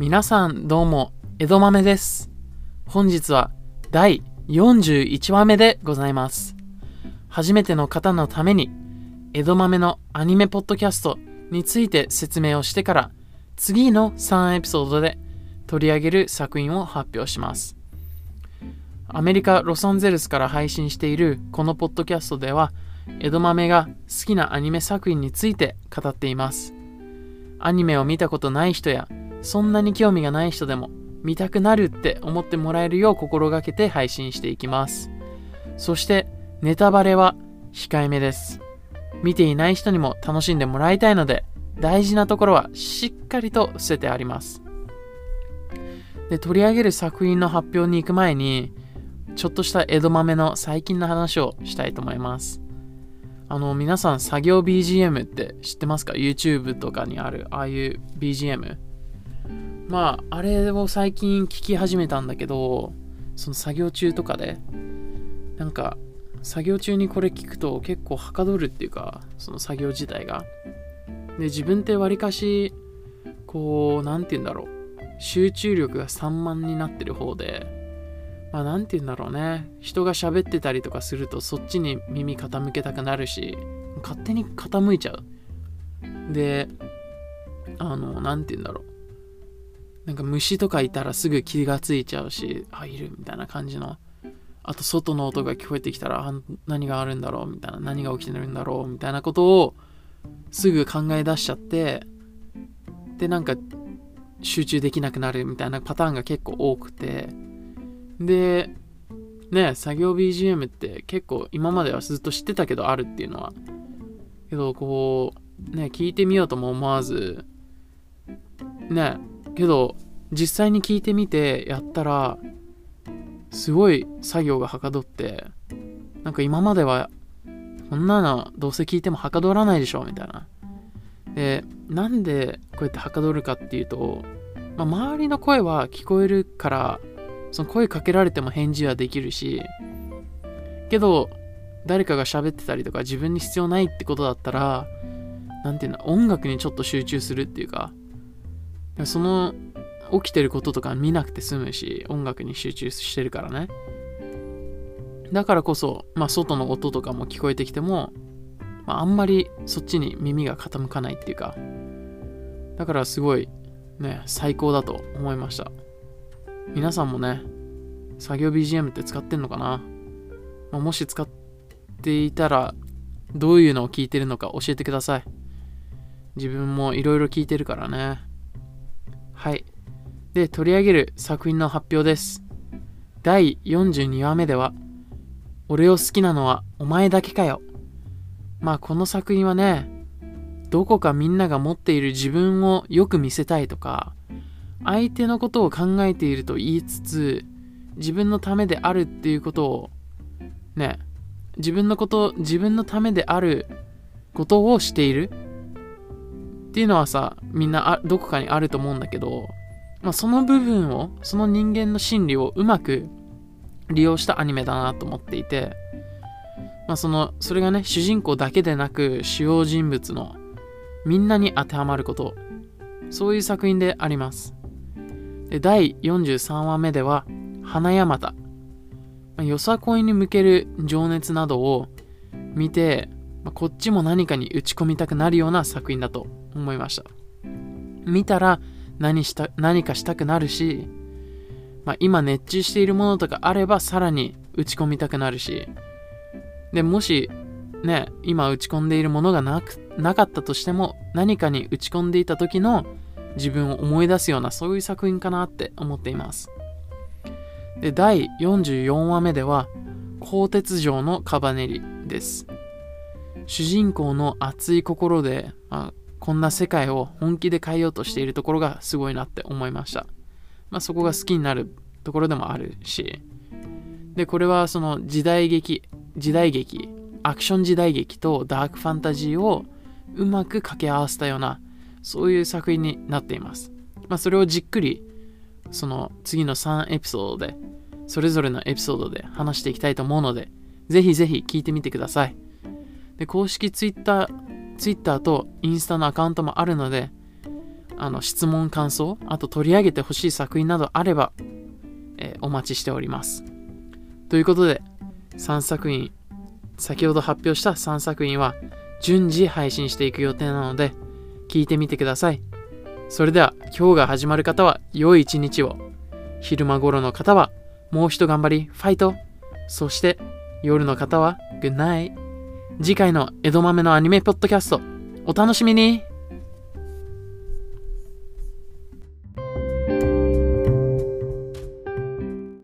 皆さんどうも、江戸豆です。本日は第41話目でございます。初めての方のために、江戸豆のアニメポッドキャストについて説明をしてから、次の3エピソードで取り上げる作品を発表します。アメリカ・ロサンゼルスから配信しているこのポッドキャストでは、江戸豆が好きなアニメ作品について語っています。アニメを見たことない人や、そんなに興味がない人でも見たくなるって思ってもらえるよう心がけて配信していきます。そして、ネタバレは控えめです。見ていない人にも楽しんでもらいたいので、大事なところはしっかりと伏せてあります。で、取り上げる作品の発表に行く前に、ちょっとした江戸豆の最近の話をしたいと思います。あの、皆さん作業 BGM って知ってますか ?YouTube とかにある、ああいう BGM。まあ、あれを最近聞き始めたんだけど、その作業中とかで、なんか、作業中にこれ聞くと結構はかどるっていうか、その作業自体が。で、自分ってわりかし、こう、なんて言うんだろう。集中力が散漫になってる方で、まあ、なんて言うんだろうね。人が喋ってたりとかすると、そっちに耳傾けたくなるし、勝手に傾いちゃう。で、あの、なんて言うんだろう。なんか虫とかいたらすぐ気がついちゃうし、あ、いるみたいな感じの。あと、外の音が聞こえてきたら、あ何があるんだろうみたいな。何が起きてるんだろうみたいなことをすぐ考え出しちゃって、で、なんか集中できなくなるみたいなパターンが結構多くて、で、ね、作業 BGM って結構今まではずっと知ってたけどあるっていうのは。けど、こう、ね、聞いてみようとも思わず、ね、けど、実際に聞いてみてやったら、すごい作業がはかどって、なんか今までは、こんなのどうせ聞いてもはかどらないでしょみたいな。で、なんでこうやってはかどるかっていうと、まあ、周りの声は聞こえるから、その声かけられても返事はできるし、けど、誰かが喋ってたりとか自分に必要ないってことだったら、なんていうの、音楽にちょっと集中するっていうか、その起きてることとか見なくて済むし、音楽に集中してるからね。だからこそ、まあ、外の音とかも聞こえてきても、まあ、あんまりそっちに耳が傾かないっていうか、だからすごいね、最高だと思いました。皆さんもね、作業 BGM って使ってんのかな、まあ、もし使っていたら、どういうのを聞いてるのか教えてください。自分もいろいろ聞いてるからね。はい。で、取り上げる作品の発表です。第42話目では、俺を好きなのはお前だけかよ。まあこの作品はね、どこかみんなが持っている自分をよく見せたいとか、相手のことを考えていると言いつつ、自分のためであるっていうことを、ね、自分のこと、自分のためであることをしているっていうのはさ、みんなあどこかにあると思うんだけど、まあ、その部分を、その人間の心理をうまく利用したアニメだなと思っていて、まあ、その、それがね、主人公だけでなく、主要人物のみんなに当てはまること、そういう作品であります。で第43話目では、花山田。まあよさこいに向ける情熱などを見て、まあこっちも何かに打ち込みたくなるような作品だと思いました。見たら何した何かしたくなるし、まあ、今熱中しているものとかあればさらに打ち込みたくなるし、でもしね、今打ち込んでいるものがなくなかったとしても何かに打ち込んでいた時の自分を思い出すようなそういう作品かなって思っています。で、第44話目では、鋼鉄城のカバネリです。主人公の熱い心で、まあ、こんな世界を本気で変えようとしているところがすごいなって思いました。まあ、そこが好きになるところでもあるし。で、これはその時代劇、時代劇、アクション時代劇とダークファンタジーをうまく掛け合わせたような、そういう作品になっています。まあ、それをじっくり、その次の3エピソードで、それぞれのエピソードで話していきたいと思うので、ぜひぜひ聞いてみてください。で、公式ツイッター、ツイッターとインスタのアカウントもあるので、あの質問感想あと取り上げてほしい作品などあれば、えー、お待ちしております。ということで3作品先ほど発表した3作品は順次配信していく予定なので聞いてみてください。それでは今日が始まる方は良い一日を。昼間頃の方はもう一頑張りファイト。そして夜の方はグッナイ。次回の江戸豆のアニメポッドキャストお楽しみに。